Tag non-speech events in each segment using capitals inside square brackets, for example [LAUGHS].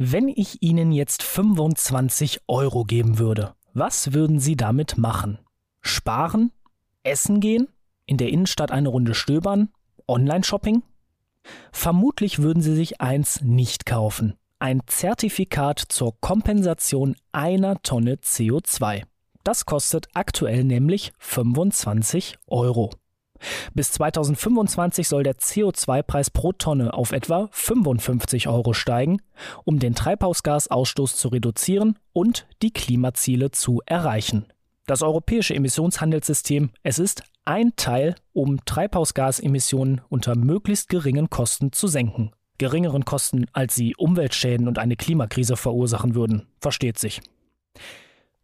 Wenn ich Ihnen jetzt 25 Euro geben würde, was würden Sie damit machen? Sparen? Essen gehen? In der Innenstadt eine Runde stöbern? Online-Shopping? Vermutlich würden Sie sich eins nicht kaufen. Ein Zertifikat zur Kompensation einer Tonne CO2. Das kostet aktuell nämlich 25 Euro. Bis 2025 soll der CO2-Preis pro Tonne auf etwa 55 Euro steigen, um den Treibhausgasausstoß zu reduzieren und die Klimaziele zu erreichen. Das europäische Emissionshandelssystem, es ist ein Teil, um Treibhausgasemissionen unter möglichst geringen Kosten zu senken. Geringeren Kosten, als sie Umweltschäden und eine Klimakrise verursachen würden, versteht sich.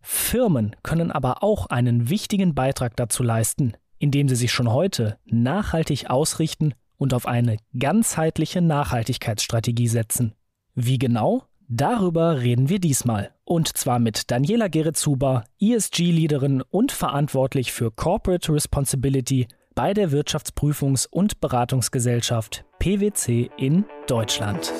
Firmen können aber auch einen wichtigen Beitrag dazu leisten, indem sie sich schon heute nachhaltig ausrichten und auf eine ganzheitliche Nachhaltigkeitsstrategie setzen. Wie genau? Darüber reden wir diesmal. Und zwar mit Daniela Geretzuber, ESG-Leaderin und verantwortlich für Corporate Responsibility bei der Wirtschaftsprüfungs- und Beratungsgesellschaft PwC in Deutschland.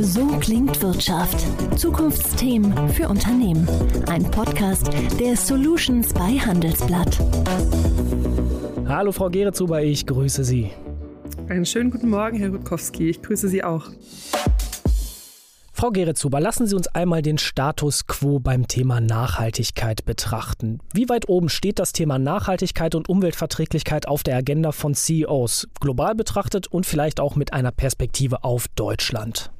So klingt Wirtschaft. Zukunftsthemen für Unternehmen. Ein Podcast der Solutions bei Handelsblatt. Hallo Frau Geretzuber, ich grüße Sie. Einen schönen guten Morgen, Herr Rutkowski. Ich grüße Sie auch. Frau Geretzuber, lassen Sie uns einmal den Status quo beim Thema Nachhaltigkeit betrachten. Wie weit oben steht das Thema Nachhaltigkeit und Umweltverträglichkeit auf der Agenda von CEOs, global betrachtet und vielleicht auch mit einer Perspektive auf Deutschland?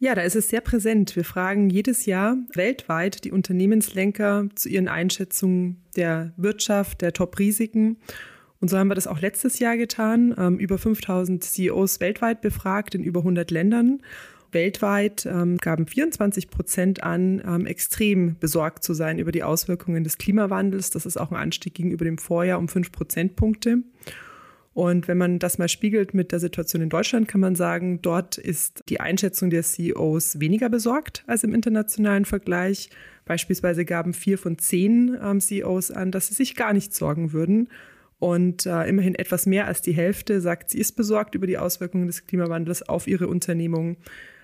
Ja, da ist es sehr präsent. Wir fragen jedes Jahr weltweit die Unternehmenslenker zu ihren Einschätzungen der Wirtschaft, der Top-Risiken. Und so haben wir das auch letztes Jahr getan. Ähm, über 5000 CEOs weltweit befragt in über 100 Ländern. Weltweit ähm, gaben 24 Prozent an, ähm, extrem besorgt zu sein über die Auswirkungen des Klimawandels. Das ist auch ein Anstieg gegenüber dem Vorjahr um fünf Prozentpunkte. Und wenn man das mal spiegelt mit der Situation in Deutschland, kann man sagen, dort ist die Einschätzung der CEOs weniger besorgt als im internationalen Vergleich. Beispielsweise gaben vier von zehn ähm, CEOs an, dass sie sich gar nicht sorgen würden. Und äh, immerhin etwas mehr als die Hälfte sagt, sie ist besorgt über die Auswirkungen des Klimawandels auf ihre Unternehmung.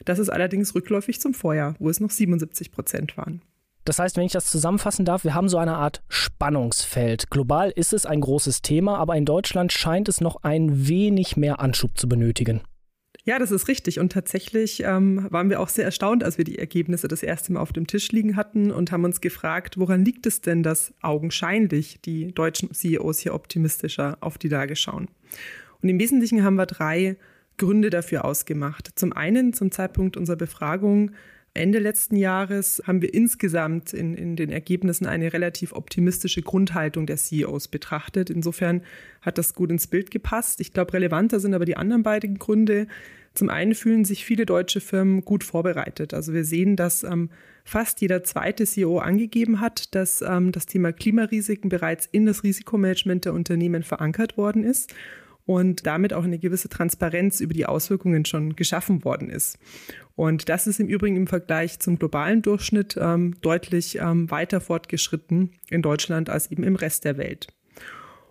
Das ist allerdings rückläufig zum Vorjahr, wo es noch 77 Prozent waren. Das heißt, wenn ich das zusammenfassen darf, wir haben so eine Art Spannungsfeld. Global ist es ein großes Thema, aber in Deutschland scheint es noch ein wenig mehr Anschub zu benötigen. Ja, das ist richtig. Und tatsächlich ähm, waren wir auch sehr erstaunt, als wir die Ergebnisse das erste Mal auf dem Tisch liegen hatten und haben uns gefragt, woran liegt es denn, dass augenscheinlich die deutschen CEOs hier optimistischer auf die Lage schauen. Und im Wesentlichen haben wir drei Gründe dafür ausgemacht. Zum einen zum Zeitpunkt unserer Befragung Ende letzten Jahres haben wir insgesamt in, in den Ergebnissen eine relativ optimistische Grundhaltung der CEOs betrachtet. Insofern hat das gut ins Bild gepasst. Ich glaube, relevanter sind aber die anderen beiden Gründe. Zum einen fühlen sich viele deutsche Firmen gut vorbereitet. Also wir sehen, dass ähm, fast jeder zweite CEO angegeben hat, dass ähm, das Thema Klimarisiken bereits in das Risikomanagement der Unternehmen verankert worden ist und damit auch eine gewisse Transparenz über die Auswirkungen schon geschaffen worden ist. Und das ist im Übrigen im Vergleich zum globalen Durchschnitt ähm, deutlich ähm, weiter fortgeschritten in Deutschland als eben im Rest der Welt.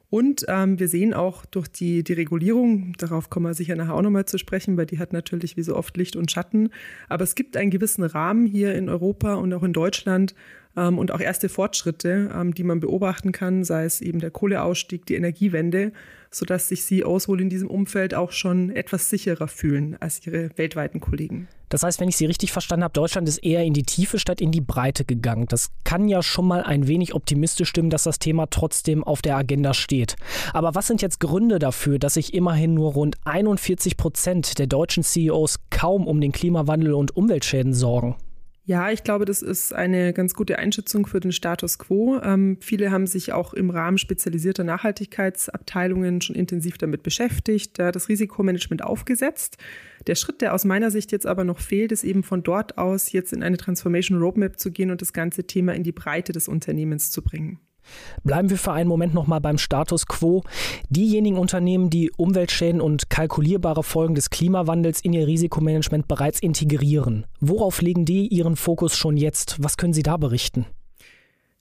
Und ähm, wir sehen auch durch die, die Regulierung, darauf kommen wir sicher nachher auch nochmal zu sprechen, weil die hat natürlich wie so oft Licht und Schatten. Aber es gibt einen gewissen Rahmen hier in Europa und auch in Deutschland, ähm, und auch erste Fortschritte, ähm, die man beobachten kann, sei es eben der Kohleausstieg, die Energiewende, sodass sich CEOs wohl in diesem Umfeld auch schon etwas sicherer fühlen als ihre weltweiten Kollegen. Das heißt, wenn ich Sie richtig verstanden habe, Deutschland ist eher in die Tiefe statt in die Breite gegangen. Das kann ja schon mal ein wenig optimistisch stimmen, dass das Thema trotzdem auf der Agenda steht. Aber was sind jetzt Gründe dafür, dass sich immerhin nur rund 41 Prozent der deutschen CEOs kaum um den Klimawandel und Umweltschäden sorgen? Ja, ich glaube, das ist eine ganz gute Einschätzung für den Status quo. Ähm, viele haben sich auch im Rahmen spezialisierter Nachhaltigkeitsabteilungen schon intensiv damit beschäftigt, äh, das Risikomanagement aufgesetzt. Der Schritt, der aus meiner Sicht jetzt aber noch fehlt, ist eben von dort aus jetzt in eine Transformation Roadmap zu gehen und das ganze Thema in die Breite des Unternehmens zu bringen. Bleiben wir für einen Moment nochmal beim Status quo. Diejenigen Unternehmen, die Umweltschäden und kalkulierbare Folgen des Klimawandels in ihr Risikomanagement bereits integrieren, worauf legen die ihren Fokus schon jetzt? Was können Sie da berichten?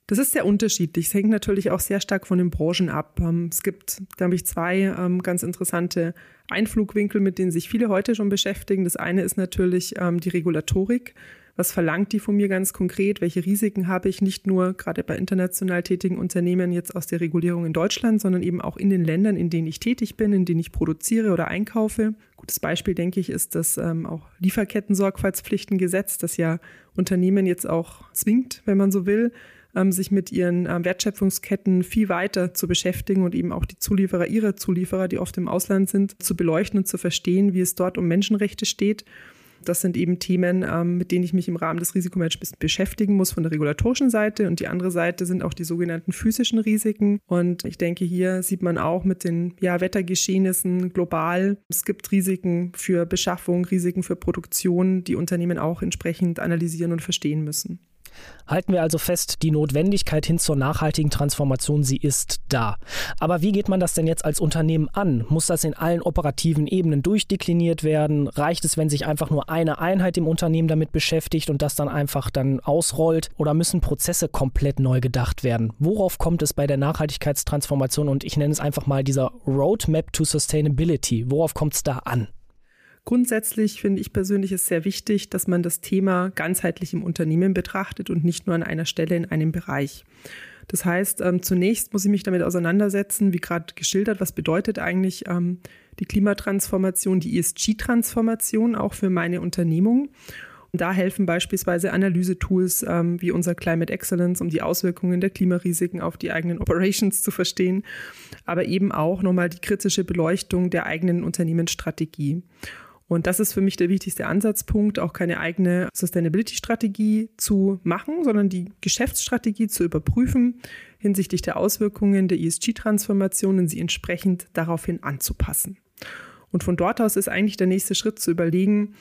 Das ist sehr unterschiedlich. Es hängt natürlich auch sehr stark von den Branchen ab. Ähm, es gibt, glaube ich, zwei ähm, ganz interessante Einflugwinkel, mit denen sich viele heute schon beschäftigen. Das eine ist natürlich ähm, die Regulatorik. Was verlangt die von mir ganz konkret? Welche Risiken habe ich nicht nur gerade bei international tätigen Unternehmen jetzt aus der Regulierung in Deutschland, sondern eben auch in den Ländern, in denen ich tätig bin, in denen ich produziere oder einkaufe? Gutes Beispiel, denke ich, ist das ähm, auch Lieferketten-Sorgfaltspflichtengesetz, das ja Unternehmen jetzt auch zwingt, wenn man so will, ähm, sich mit ihren ähm, Wertschöpfungsketten viel weiter zu beschäftigen und eben auch die Zulieferer ihrer Zulieferer, die oft im Ausland sind, zu beleuchten und zu verstehen, wie es dort um Menschenrechte steht. Das sind eben Themen, ähm, mit denen ich mich im Rahmen des Risikomanagements beschäftigen muss von der regulatorischen Seite. Und die andere Seite sind auch die sogenannten physischen Risiken. Und ich denke, hier sieht man auch mit den ja, Wettergeschehnissen global, es gibt Risiken für Beschaffung, Risiken für Produktion, die Unternehmen auch entsprechend analysieren und verstehen müssen. Halten wir also fest, die Notwendigkeit hin zur nachhaltigen Transformation, sie ist da. Aber wie geht man das denn jetzt als Unternehmen an? Muss das in allen operativen Ebenen durchdekliniert werden? Reicht es, wenn sich einfach nur eine Einheit im Unternehmen damit beschäftigt und das dann einfach dann ausrollt? Oder müssen Prozesse komplett neu gedacht werden? Worauf kommt es bei der Nachhaltigkeitstransformation und ich nenne es einfach mal dieser Roadmap to Sustainability? Worauf kommt es da an? Grundsätzlich finde ich persönlich es sehr wichtig, dass man das Thema ganzheitlich im Unternehmen betrachtet und nicht nur an einer Stelle in einem Bereich. Das heißt, ähm, zunächst muss ich mich damit auseinandersetzen, wie gerade geschildert, was bedeutet eigentlich ähm, die Klimatransformation, die ESG-Transformation auch für meine Unternehmung. Und da helfen beispielsweise Analysetools ähm, wie unser Climate Excellence, um die Auswirkungen der Klimarisiken auf die eigenen Operations zu verstehen, aber eben auch nochmal die kritische Beleuchtung der eigenen Unternehmensstrategie. Und das ist für mich der wichtigste Ansatzpunkt, auch keine eigene Sustainability-Strategie zu machen, sondern die Geschäftsstrategie zu überprüfen hinsichtlich der Auswirkungen der ESG-Transformation und sie entsprechend daraufhin anzupassen. Und von dort aus ist eigentlich der nächste Schritt zu überlegen,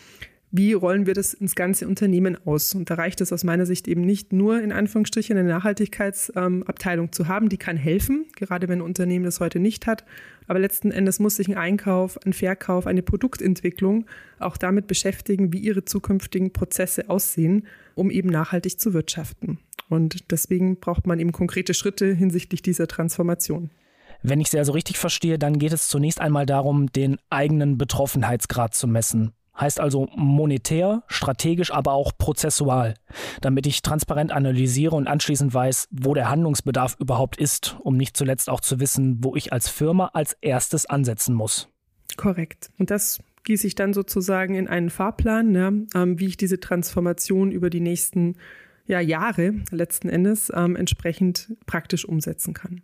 wie rollen wir das ins ganze Unternehmen aus? Und da reicht es aus meiner Sicht eben nicht nur in Anführungsstrichen eine Nachhaltigkeitsabteilung zu haben, die kann helfen, gerade wenn ein Unternehmen das heute nicht hat. Aber letzten Endes muss sich ein Einkauf, ein Verkauf, eine Produktentwicklung auch damit beschäftigen, wie ihre zukünftigen Prozesse aussehen, um eben nachhaltig zu wirtschaften. Und deswegen braucht man eben konkrete Schritte hinsichtlich dieser Transformation. Wenn ich Sie also richtig verstehe, dann geht es zunächst einmal darum, den eigenen Betroffenheitsgrad zu messen. Heißt also monetär, strategisch, aber auch prozessual, damit ich transparent analysiere und anschließend weiß, wo der Handlungsbedarf überhaupt ist, um nicht zuletzt auch zu wissen, wo ich als Firma als erstes ansetzen muss. Korrekt. Und das gieße ich dann sozusagen in einen Fahrplan, ne, ähm, wie ich diese Transformation über die nächsten ja, Jahre letzten Endes ähm, entsprechend praktisch umsetzen kann.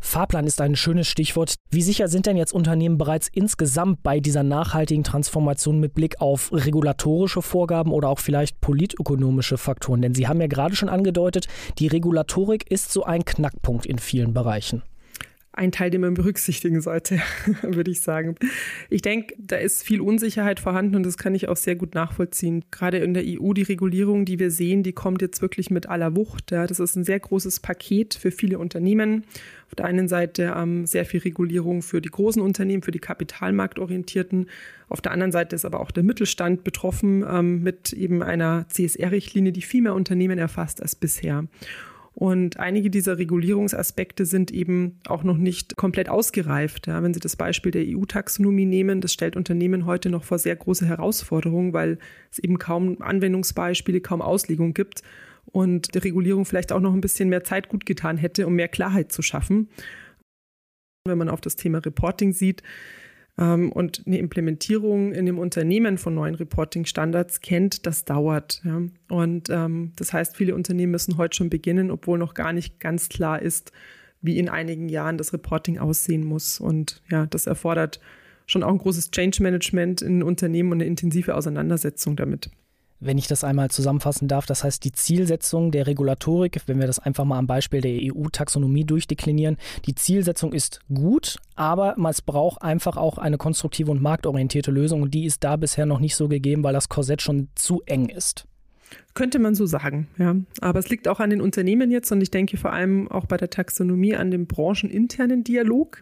Fahrplan ist ein schönes Stichwort. Wie sicher sind denn jetzt Unternehmen bereits insgesamt bei dieser nachhaltigen Transformation mit Blick auf regulatorische Vorgaben oder auch vielleicht politökonomische Faktoren? Denn Sie haben ja gerade schon angedeutet, die Regulatorik ist so ein Knackpunkt in vielen Bereichen ein Teil, den man berücksichtigen sollte, [LAUGHS] würde ich sagen. Ich denke, da ist viel Unsicherheit vorhanden und das kann ich auch sehr gut nachvollziehen. Gerade in der EU, die Regulierung, die wir sehen, die kommt jetzt wirklich mit aller Wucht. Ja. Das ist ein sehr großes Paket für viele Unternehmen. Auf der einen Seite ähm, sehr viel Regulierung für die großen Unternehmen, für die kapitalmarktorientierten. Auf der anderen Seite ist aber auch der Mittelstand betroffen ähm, mit eben einer CSR-Richtlinie, die viel mehr Unternehmen erfasst als bisher. Und einige dieser Regulierungsaspekte sind eben auch noch nicht komplett ausgereift. Ja, wenn Sie das Beispiel der EU-Taxonomie nehmen, das stellt Unternehmen heute noch vor sehr große Herausforderungen, weil es eben kaum Anwendungsbeispiele, kaum Auslegung gibt und der Regulierung vielleicht auch noch ein bisschen mehr Zeit gut getan hätte, um mehr Klarheit zu schaffen. Wenn man auf das Thema Reporting sieht, und eine Implementierung in dem Unternehmen von neuen Reporting-Standards kennt, das dauert. Ja. Und ähm, das heißt, viele Unternehmen müssen heute schon beginnen, obwohl noch gar nicht ganz klar ist, wie in einigen Jahren das Reporting aussehen muss. Und ja, das erfordert schon auch ein großes Change Management in Unternehmen und eine intensive Auseinandersetzung damit wenn ich das einmal zusammenfassen darf. Das heißt, die Zielsetzung der Regulatorik, wenn wir das einfach mal am Beispiel der EU-Taxonomie durchdeklinieren, die Zielsetzung ist gut, aber es braucht einfach auch eine konstruktive und marktorientierte Lösung und die ist da bisher noch nicht so gegeben, weil das Korsett schon zu eng ist. Könnte man so sagen, ja. Aber es liegt auch an den Unternehmen jetzt und ich denke vor allem auch bei der Taxonomie an dem brancheninternen Dialog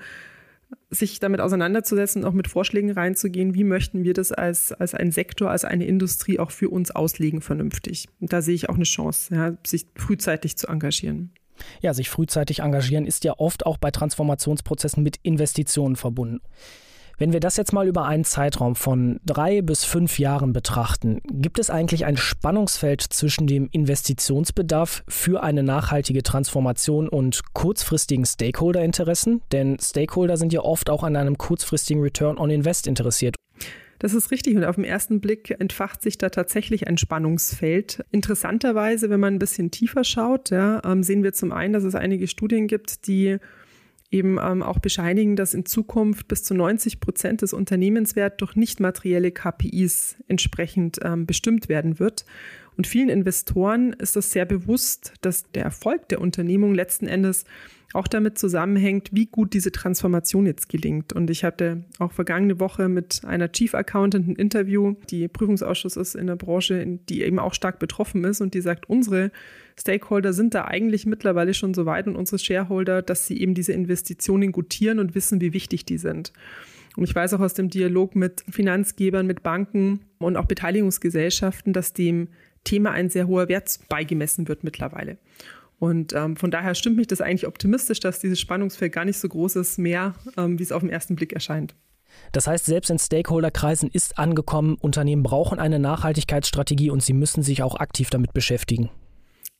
sich damit auseinanderzusetzen, auch mit Vorschlägen reinzugehen, wie möchten wir das als, als ein Sektor, als eine Industrie auch für uns auslegen vernünftig. Und da sehe ich auch eine Chance, ja, sich frühzeitig zu engagieren. Ja, sich frühzeitig engagieren ist ja oft auch bei Transformationsprozessen mit Investitionen verbunden. Wenn wir das jetzt mal über einen Zeitraum von drei bis fünf Jahren betrachten, gibt es eigentlich ein Spannungsfeld zwischen dem Investitionsbedarf für eine nachhaltige Transformation und kurzfristigen Stakeholder-Interessen? Denn Stakeholder sind ja oft auch an einem kurzfristigen Return on Invest interessiert. Das ist richtig und auf den ersten Blick entfacht sich da tatsächlich ein Spannungsfeld. Interessanterweise, wenn man ein bisschen tiefer schaut, ja, ähm, sehen wir zum einen, dass es einige Studien gibt, die eben ähm, auch bescheinigen, dass in Zukunft bis zu 90 Prozent des Unternehmenswerts durch nicht materielle KPIs entsprechend ähm, bestimmt werden wird. Und vielen Investoren ist das sehr bewusst, dass der Erfolg der Unternehmung letzten Endes auch damit zusammenhängt, wie gut diese Transformation jetzt gelingt. Und ich hatte auch vergangene Woche mit einer Chief Accountant ein Interview, die Prüfungsausschuss ist in der Branche, die eben auch stark betroffen ist und die sagt, unsere Stakeholder sind da eigentlich mittlerweile schon so weit und unsere Shareholder, dass sie eben diese Investitionen gutieren und wissen, wie wichtig die sind. Und ich weiß auch aus dem Dialog mit Finanzgebern, mit Banken und auch Beteiligungsgesellschaften, dass dem Thema ein sehr hoher Wert beigemessen wird mittlerweile. Und ähm, von daher stimmt mich das eigentlich optimistisch, dass dieses Spannungsfeld gar nicht so groß ist, mehr, ähm, wie es auf den ersten Blick erscheint. Das heißt, selbst in Stakeholderkreisen ist angekommen, Unternehmen brauchen eine Nachhaltigkeitsstrategie und sie müssen sich auch aktiv damit beschäftigen.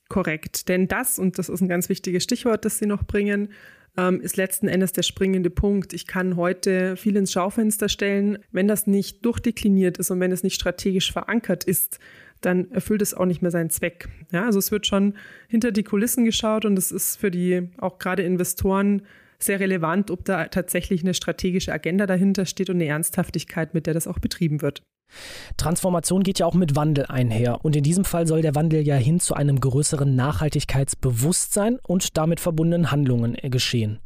Korrekt, denn das, und das ist ein ganz wichtiges Stichwort, das Sie noch bringen, ähm, ist letzten Endes der springende Punkt. Ich kann heute viel ins Schaufenster stellen. Wenn das nicht durchdekliniert ist und wenn es nicht strategisch verankert ist, dann erfüllt es auch nicht mehr seinen Zweck. Ja, also es wird schon hinter die Kulissen geschaut und es ist für die auch gerade Investoren sehr relevant, ob da tatsächlich eine strategische Agenda dahinter steht und eine Ernsthaftigkeit, mit der das auch betrieben wird. Transformation geht ja auch mit Wandel einher. Und in diesem Fall soll der Wandel ja hin zu einem größeren Nachhaltigkeitsbewusstsein und damit verbundenen Handlungen geschehen.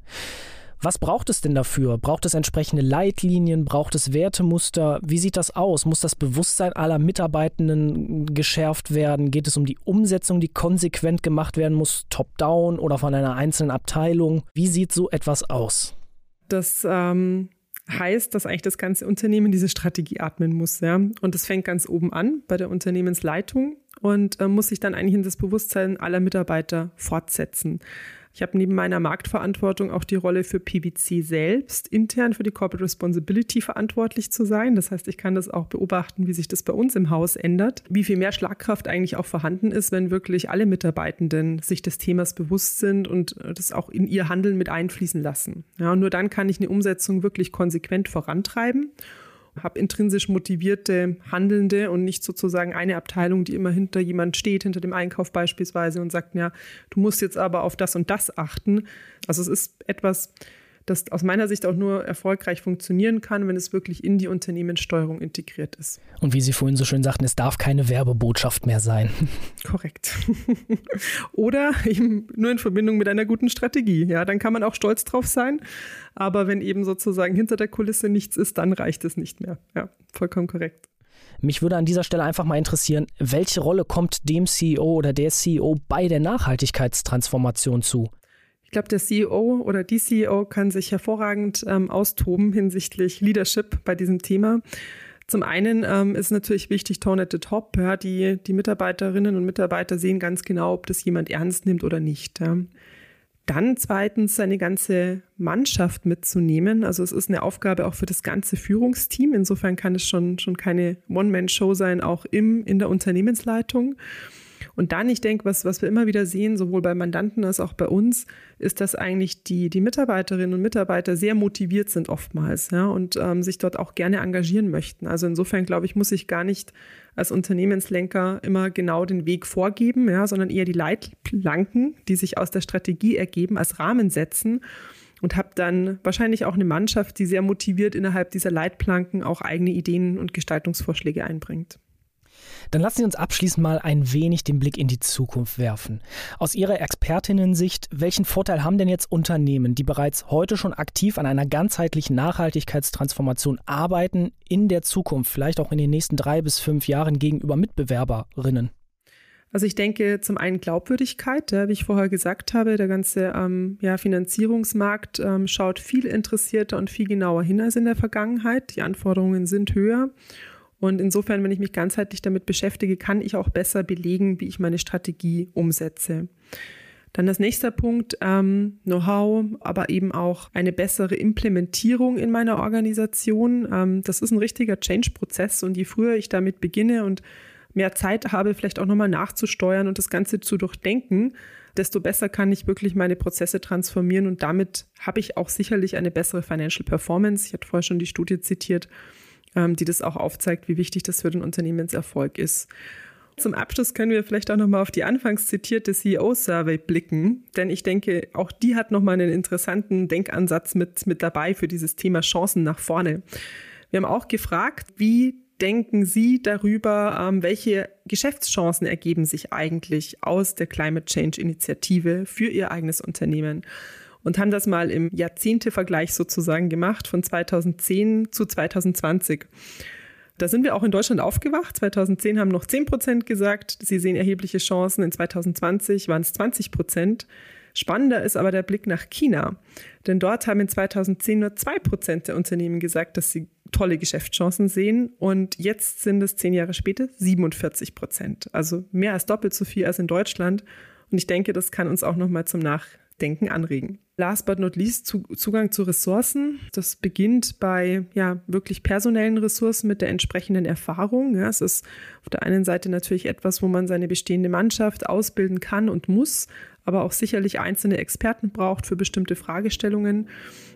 Was braucht es denn dafür? Braucht es entsprechende Leitlinien? Braucht es Wertemuster? Wie sieht das aus? Muss das Bewusstsein aller Mitarbeitenden geschärft werden? Geht es um die Umsetzung, die konsequent gemacht werden muss, top-down oder von einer einzelnen Abteilung? Wie sieht so etwas aus? Das ähm, heißt, dass eigentlich das ganze Unternehmen diese Strategie atmen muss. Ja? Und das fängt ganz oben an bei der Unternehmensleitung und äh, muss sich dann eigentlich in das Bewusstsein aller Mitarbeiter fortsetzen. Ich habe neben meiner Marktverantwortung auch die Rolle für PwC selbst, intern für die Corporate Responsibility verantwortlich zu sein. Das heißt, ich kann das auch beobachten, wie sich das bei uns im Haus ändert, wie viel mehr Schlagkraft eigentlich auch vorhanden ist, wenn wirklich alle Mitarbeitenden sich des Themas bewusst sind und das auch in ihr Handeln mit einfließen lassen. Ja, nur dann kann ich eine Umsetzung wirklich konsequent vorantreiben habe intrinsisch motivierte Handelnde und nicht sozusagen eine Abteilung, die immer hinter jemand steht, hinter dem Einkauf beispielsweise und sagt, ja, du musst jetzt aber auf das und das achten. Also es ist etwas, das aus meiner Sicht auch nur erfolgreich funktionieren kann, wenn es wirklich in die Unternehmenssteuerung integriert ist. Und wie Sie vorhin so schön sagten, es darf keine Werbebotschaft mehr sein. [LAUGHS] Korrekt. [LAUGHS] Oder eben nur in Verbindung mit einer guten Strategie. Ja, dann kann man auch stolz drauf sein. Aber wenn eben sozusagen hinter der Kulisse nichts ist, dann reicht es nicht mehr. Ja, vollkommen korrekt. Mich würde an dieser Stelle einfach mal interessieren, welche Rolle kommt dem CEO oder der CEO bei der Nachhaltigkeitstransformation zu? Ich glaube, der CEO oder die CEO kann sich hervorragend ähm, austoben hinsichtlich Leadership bei diesem Thema. Zum einen ähm, ist natürlich wichtig, Tone at the Top. Ja, die, die Mitarbeiterinnen und Mitarbeiter sehen ganz genau, ob das jemand ernst nimmt oder nicht. Ja. Dann zweitens seine ganze Mannschaft mitzunehmen. Also es ist eine Aufgabe auch für das ganze Führungsteam. Insofern kann es schon, schon keine One-Man-Show sein, auch im, in der Unternehmensleitung. Und dann, ich denke, was, was wir immer wieder sehen, sowohl bei Mandanten als auch bei uns, ist, dass eigentlich die, die Mitarbeiterinnen und Mitarbeiter sehr motiviert sind oftmals ja, und ähm, sich dort auch gerne engagieren möchten. Also insofern, glaube ich, muss ich gar nicht als Unternehmenslenker immer genau den Weg vorgeben, ja, sondern eher die Leitplanken, die sich aus der Strategie ergeben, als Rahmen setzen und habe dann wahrscheinlich auch eine Mannschaft, die sehr motiviert innerhalb dieser Leitplanken auch eigene Ideen und Gestaltungsvorschläge einbringt. Dann lassen Sie uns abschließend mal ein wenig den Blick in die Zukunft werfen. Aus Ihrer Expertinnensicht, welchen Vorteil haben denn jetzt Unternehmen, die bereits heute schon aktiv an einer ganzheitlichen Nachhaltigkeitstransformation arbeiten, in der Zukunft, vielleicht auch in den nächsten drei bis fünf Jahren gegenüber Mitbewerberinnen? Also ich denke zum einen Glaubwürdigkeit, ja, wie ich vorher gesagt habe, der ganze ähm, ja, Finanzierungsmarkt ähm, schaut viel interessierter und viel genauer hin als in der Vergangenheit. Die Anforderungen sind höher. Und insofern, wenn ich mich ganzheitlich damit beschäftige, kann ich auch besser belegen, wie ich meine Strategie umsetze. Dann das nächste Punkt, ähm, Know-how, aber eben auch eine bessere Implementierung in meiner Organisation. Ähm, das ist ein richtiger Change-Prozess und je früher ich damit beginne und mehr Zeit habe, vielleicht auch nochmal nachzusteuern und das Ganze zu durchdenken, desto besser kann ich wirklich meine Prozesse transformieren und damit habe ich auch sicherlich eine bessere Financial Performance. Ich hatte vorher schon die Studie zitiert, ähm, die das auch aufzeigt, wie wichtig das für den Unternehmenserfolg ist. Zum Abschluss können wir vielleicht auch nochmal auf die anfangs zitierte CEO-Survey blicken, denn ich denke, auch die hat nochmal einen interessanten Denkansatz mit, mit dabei für dieses Thema Chancen nach vorne. Wir haben auch gefragt, wie denken Sie darüber, ähm, welche Geschäftschancen ergeben sich eigentlich aus der Climate Change Initiative für Ihr eigenes Unternehmen? Und haben das mal im Jahrzehntevergleich sozusagen gemacht von 2010 zu 2020. Da sind wir auch in Deutschland aufgewacht. 2010 haben noch 10 Prozent gesagt, sie sehen erhebliche Chancen. In 2020 waren es 20 Prozent. Spannender ist aber der Blick nach China. Denn dort haben in 2010 nur 2 Prozent der Unternehmen gesagt, dass sie tolle Geschäftschancen sehen. Und jetzt sind es zehn Jahre später 47 Prozent. Also mehr als doppelt so viel als in Deutschland. Und ich denke, das kann uns auch nochmal zum Nachdenken anregen. Last but not least Zugang zu Ressourcen. Das beginnt bei ja wirklich personellen Ressourcen mit der entsprechenden Erfahrung. Ja, es ist auf der einen Seite natürlich etwas, wo man seine bestehende Mannschaft ausbilden kann und muss, aber auch sicherlich einzelne Experten braucht für bestimmte Fragestellungen.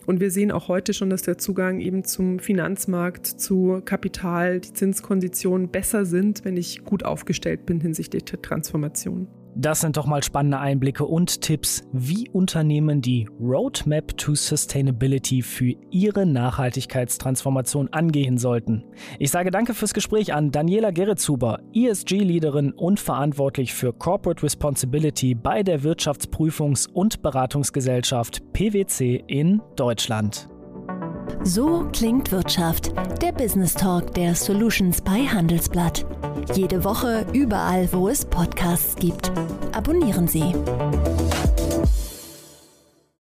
Und wir sehen auch heute schon, dass der Zugang eben zum Finanzmarkt, zu Kapital, die Zinskonditionen besser sind, wenn ich gut aufgestellt bin hinsichtlich der Transformation. Das sind doch mal spannende Einblicke und Tipps, wie Unternehmen die Roadmap to Sustainability für ihre Nachhaltigkeitstransformation angehen sollten. Ich sage danke fürs Gespräch an Daniela Geretshuber, ESG-Leaderin und verantwortlich für Corporate Responsibility bei der Wirtschaftsprüfungs- und Beratungsgesellschaft PwC in Deutschland. So klingt Wirtschaft, der Business Talk der Solutions bei Handelsblatt. Jede Woche überall, wo es Podcasts gibt. Abonnieren Sie.